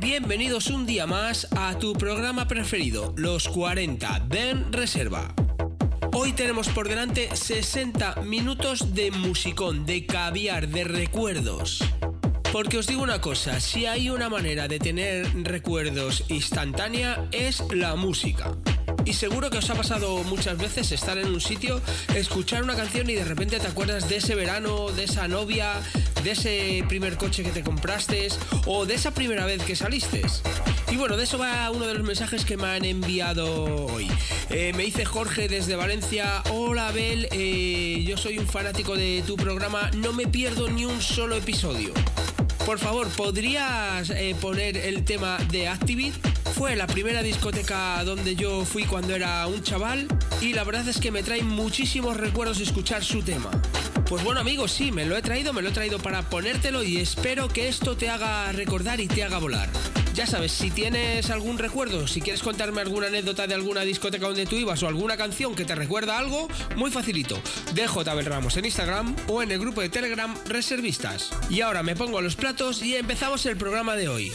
Bienvenidos un día más a tu programa preferido, Los 40 Den Reserva. Hoy tenemos por delante 60 minutos de musicón, de caviar, de recuerdos. Porque os digo una cosa, si hay una manera de tener recuerdos instantánea es la música. Y seguro que os ha pasado muchas veces estar en un sitio, escuchar una canción y de repente te acuerdas de ese verano, de esa novia, de ese primer coche que te compraste o de esa primera vez que saliste. Y bueno, de eso va uno de los mensajes que me han enviado hoy. Eh, me dice Jorge desde Valencia, hola Abel, eh, yo soy un fanático de tu programa, no me pierdo ni un solo episodio. Por favor, ¿podrías eh, poner el tema de Activit? Fue la primera discoteca donde yo fui cuando era un chaval y la verdad es que me trae muchísimos recuerdos escuchar su tema. Pues bueno amigos, sí, me lo he traído, me lo he traído para ponértelo y espero que esto te haga recordar y te haga volar. Ya sabes, si tienes algún recuerdo, si quieres contarme alguna anécdota de alguna discoteca donde tú ibas o alguna canción que te recuerda algo, muy facilito. Dejo Tabel Ramos en Instagram o en el grupo de Telegram Reservistas. Y ahora me pongo los platos y empezamos el programa de hoy.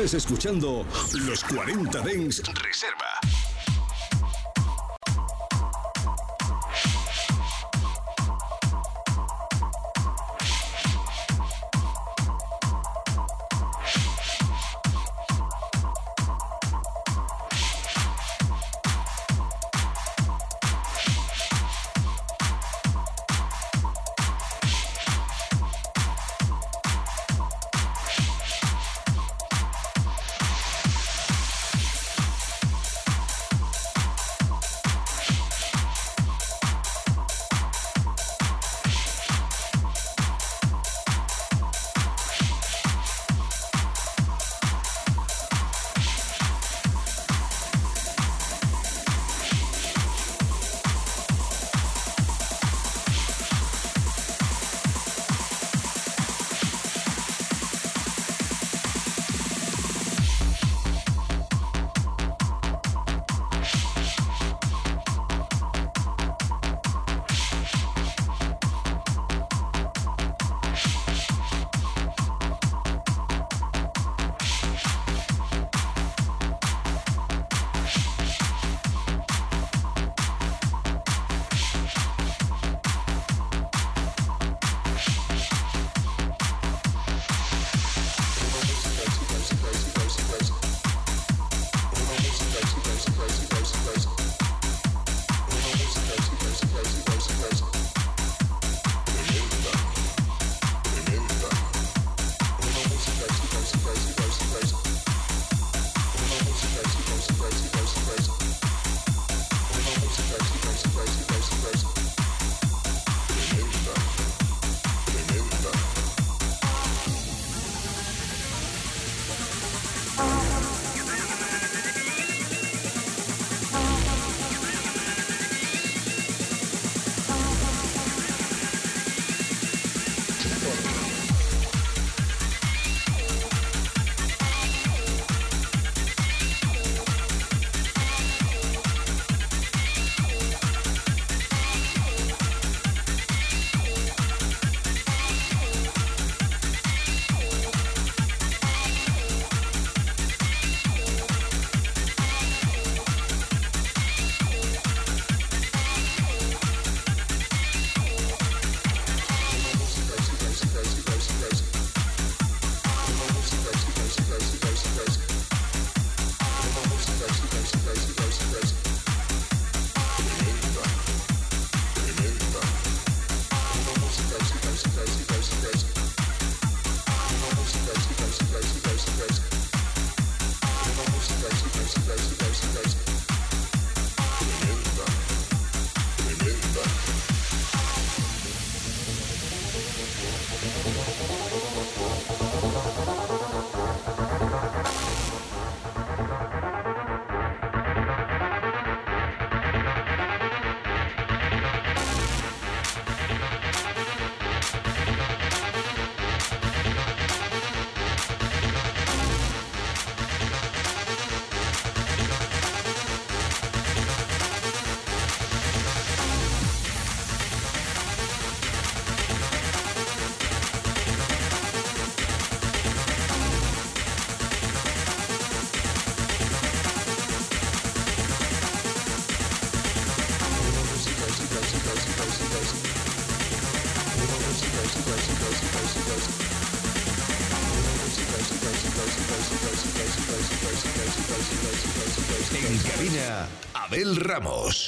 Estás escuchando Los 40 Dens Ramos.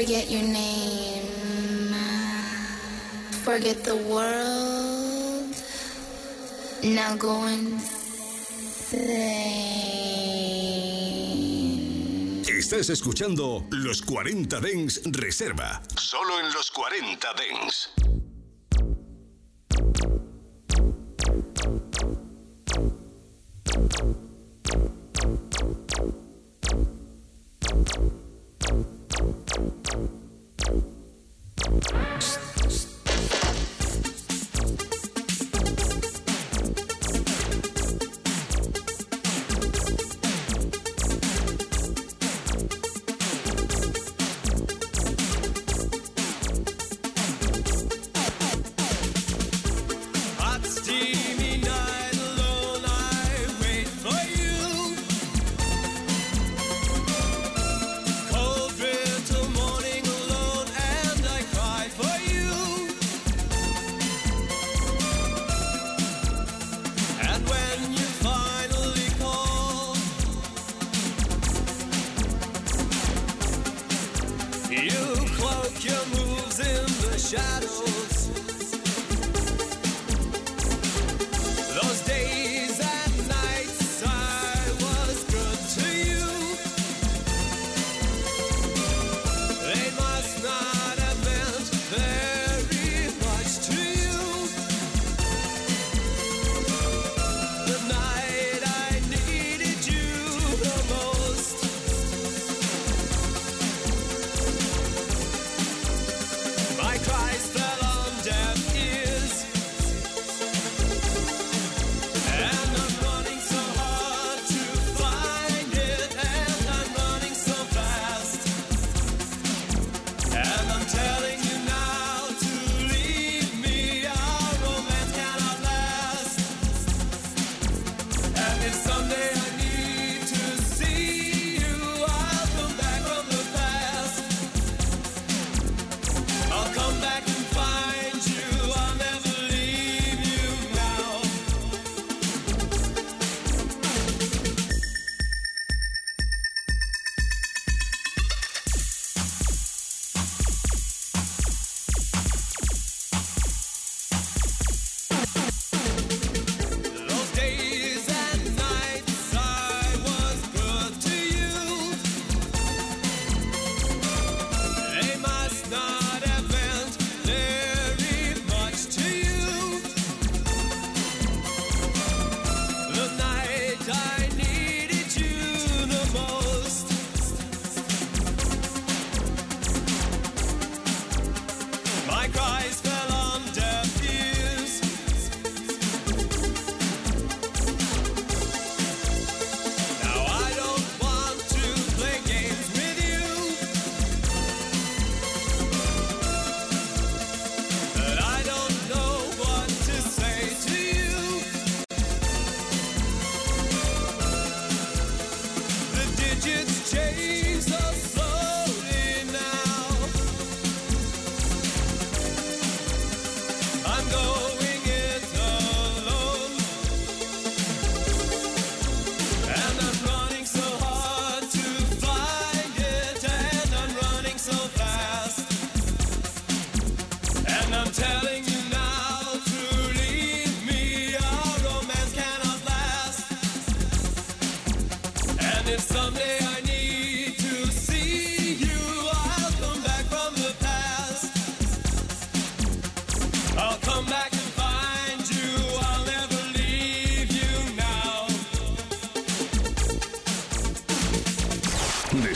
Forget your name. Forget the world. Now go insane. Estás escuchando Los 40 Dens Reserva. Solo en los 40 Dens.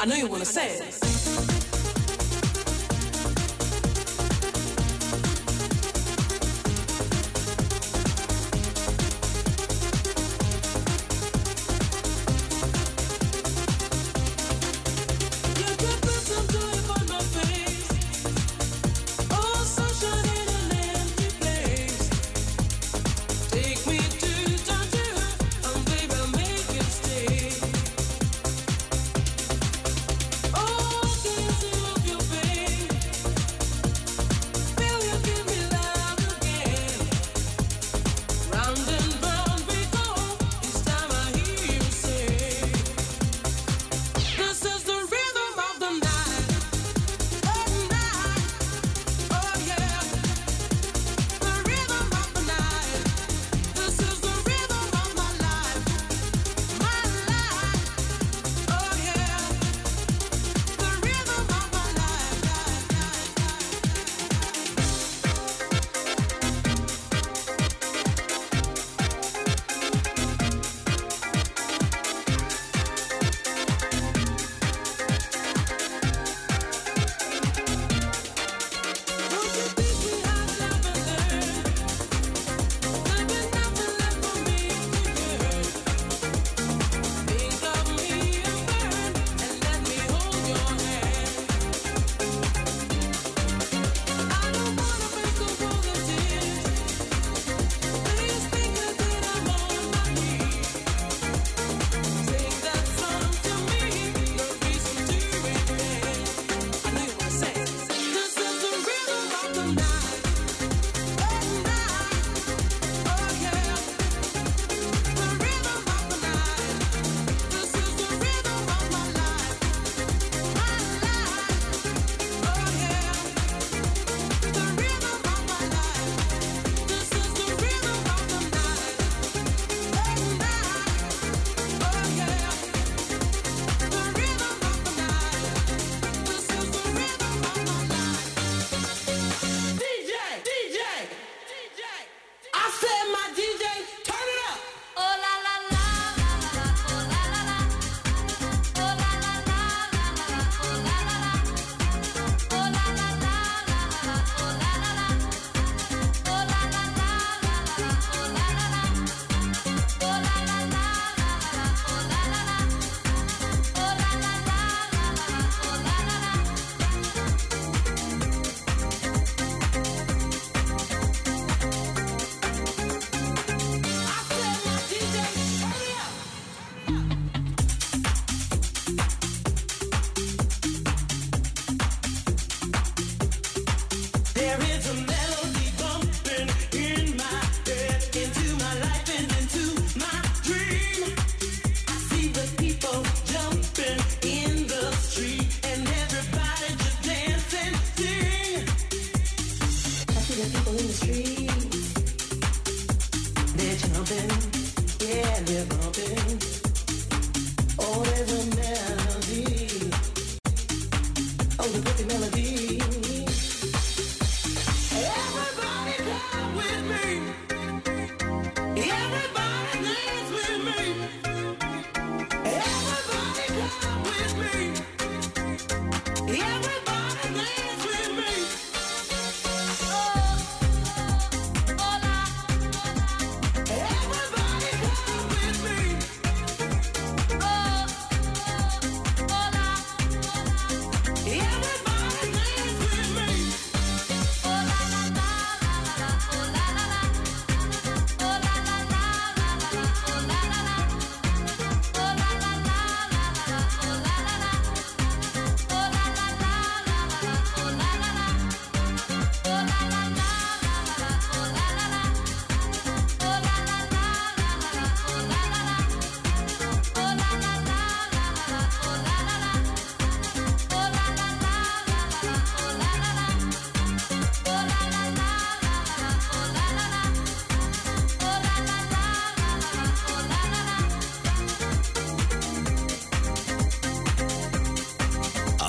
I know you wanna say it.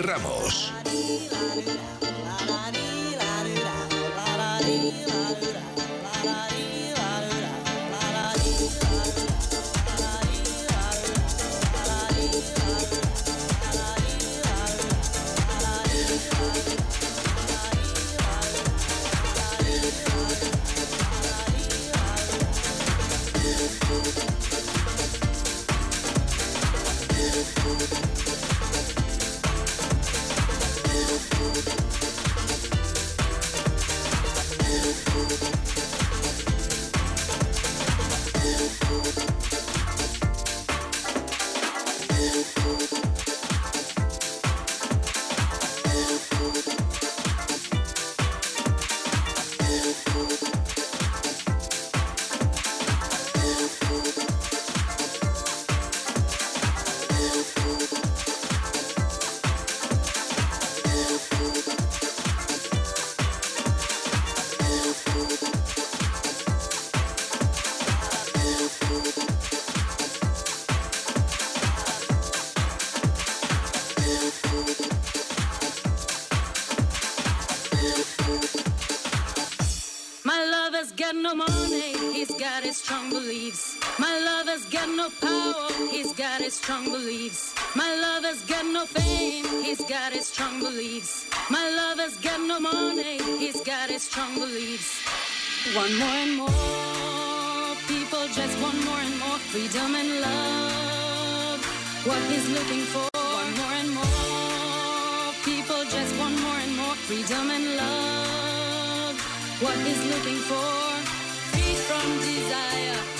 Ramos. he's got his strong beliefs. One more and more people just want more and more freedom and love. What he's looking for. One more and more people just want more and more freedom and love. What he's looking for. Free from desire.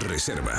Reserva.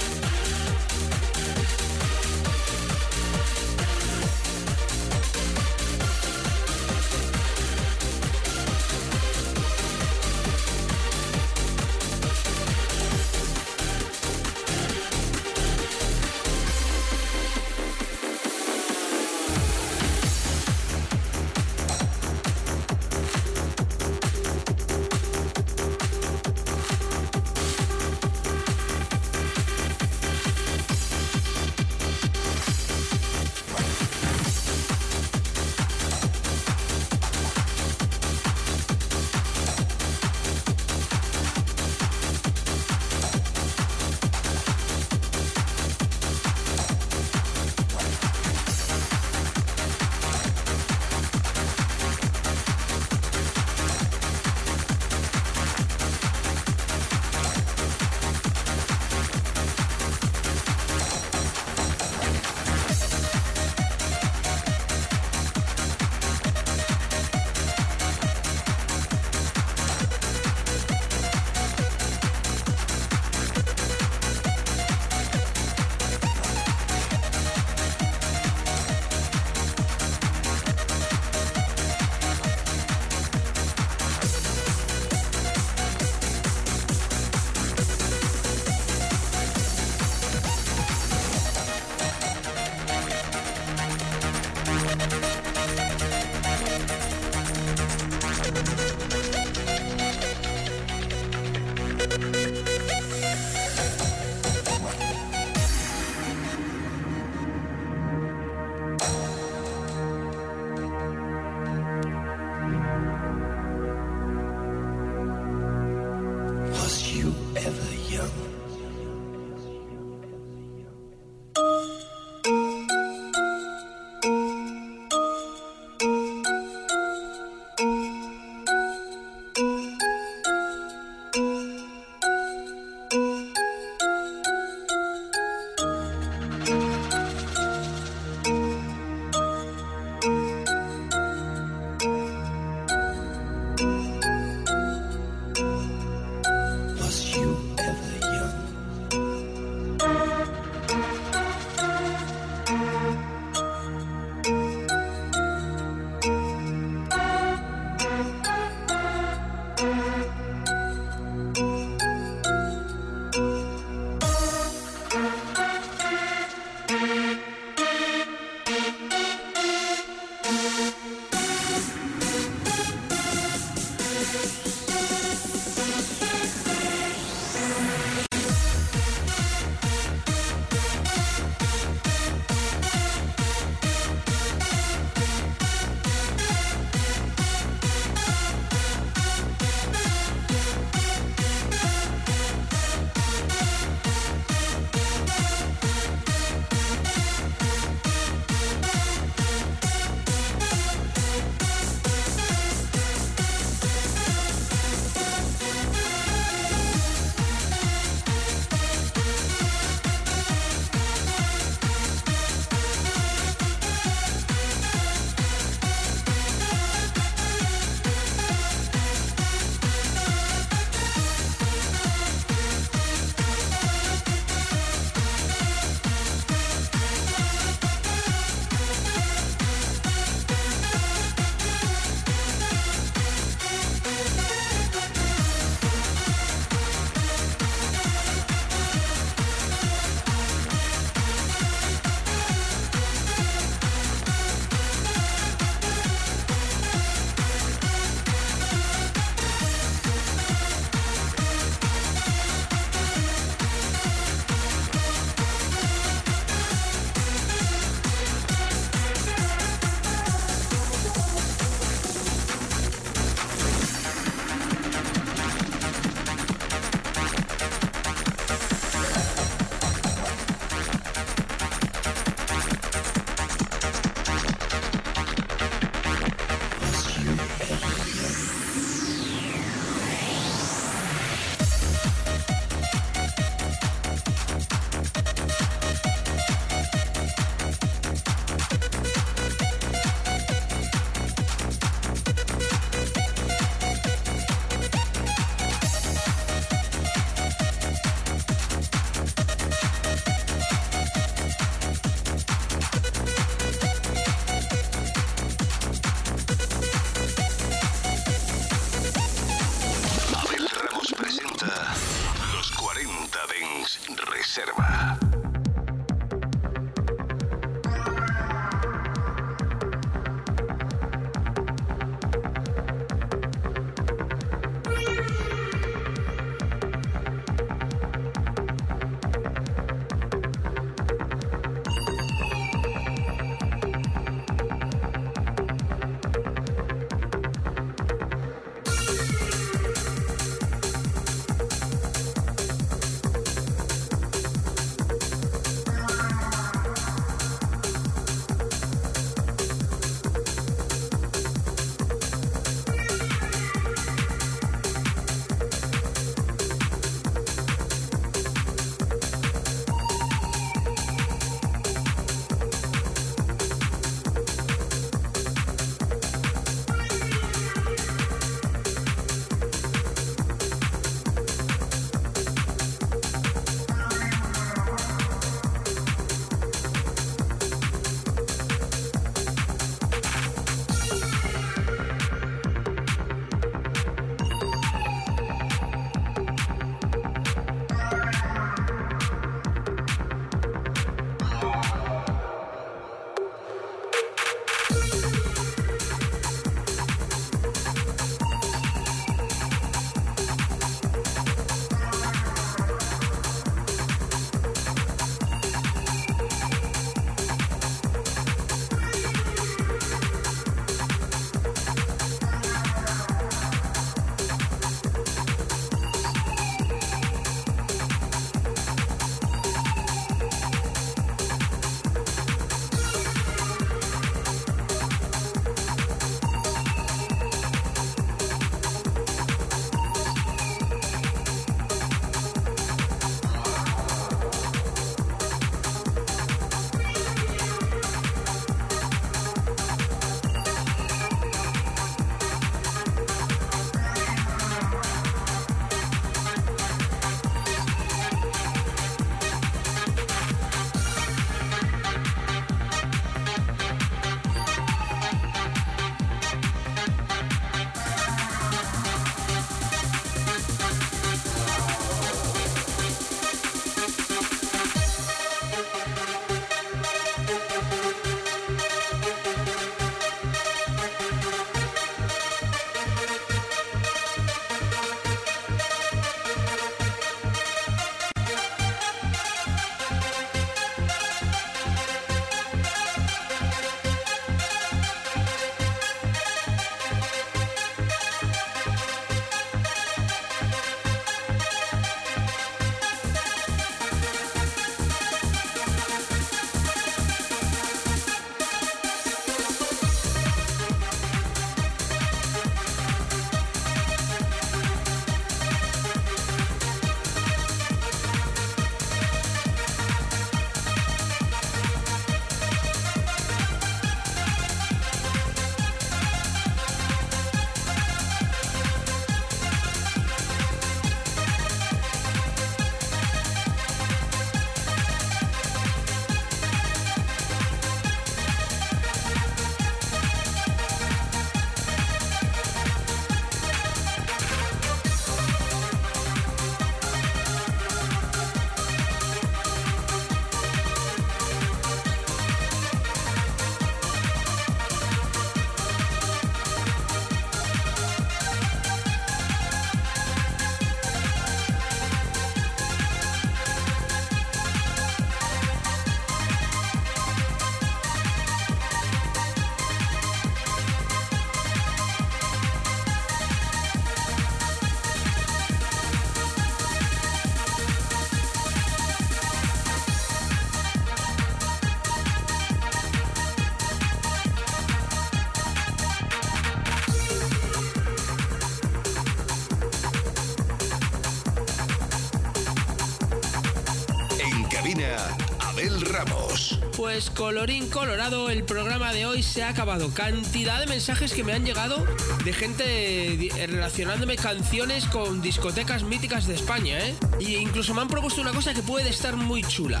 Pues colorín colorado, el programa de hoy se ha acabado. Cantidad de mensajes que me han llegado de gente relacionándome canciones con discotecas míticas de España, ¿eh? Y incluso me han propuesto una cosa que puede estar muy chula.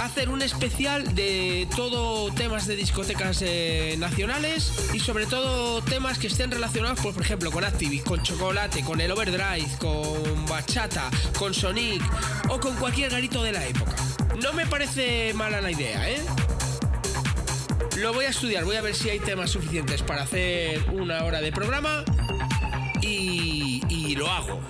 Hacer un especial de todo temas de discotecas eh, nacionales y sobre todo temas que estén relacionados, pues, por ejemplo, con Activist, con Chocolate, con el Overdrive, con Bachata, con Sonic o con cualquier garito de la época. No me parece mala la idea, ¿eh? Lo voy a estudiar, voy a ver si hay temas suficientes para hacer una hora de programa y, lo hago.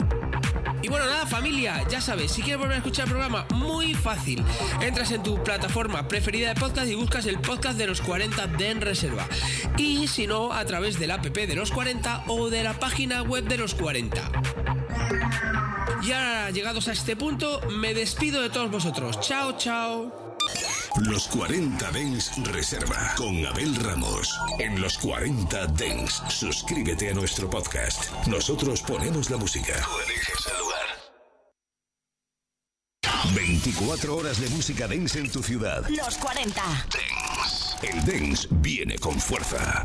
Y bueno, nada, familia, ya sabes, si quieres volver a escuchar el programa, muy fácil. Entras en tu plataforma preferida de podcast y buscas el podcast de los 40 de En Reserva. Y si no, a través del app de los 40 o de la página web de los 40. Y ahora, llegados a este punto, me despido de todos vosotros. Chao, chao. Los 40 Dens Reserva con Abel Ramos. En los 40 Dens, suscríbete a nuestro podcast. Nosotros ponemos la música. Tú eliges el lugar. 24 horas de música dance en tu ciudad. Los 40. Dance. El dance viene con fuerza.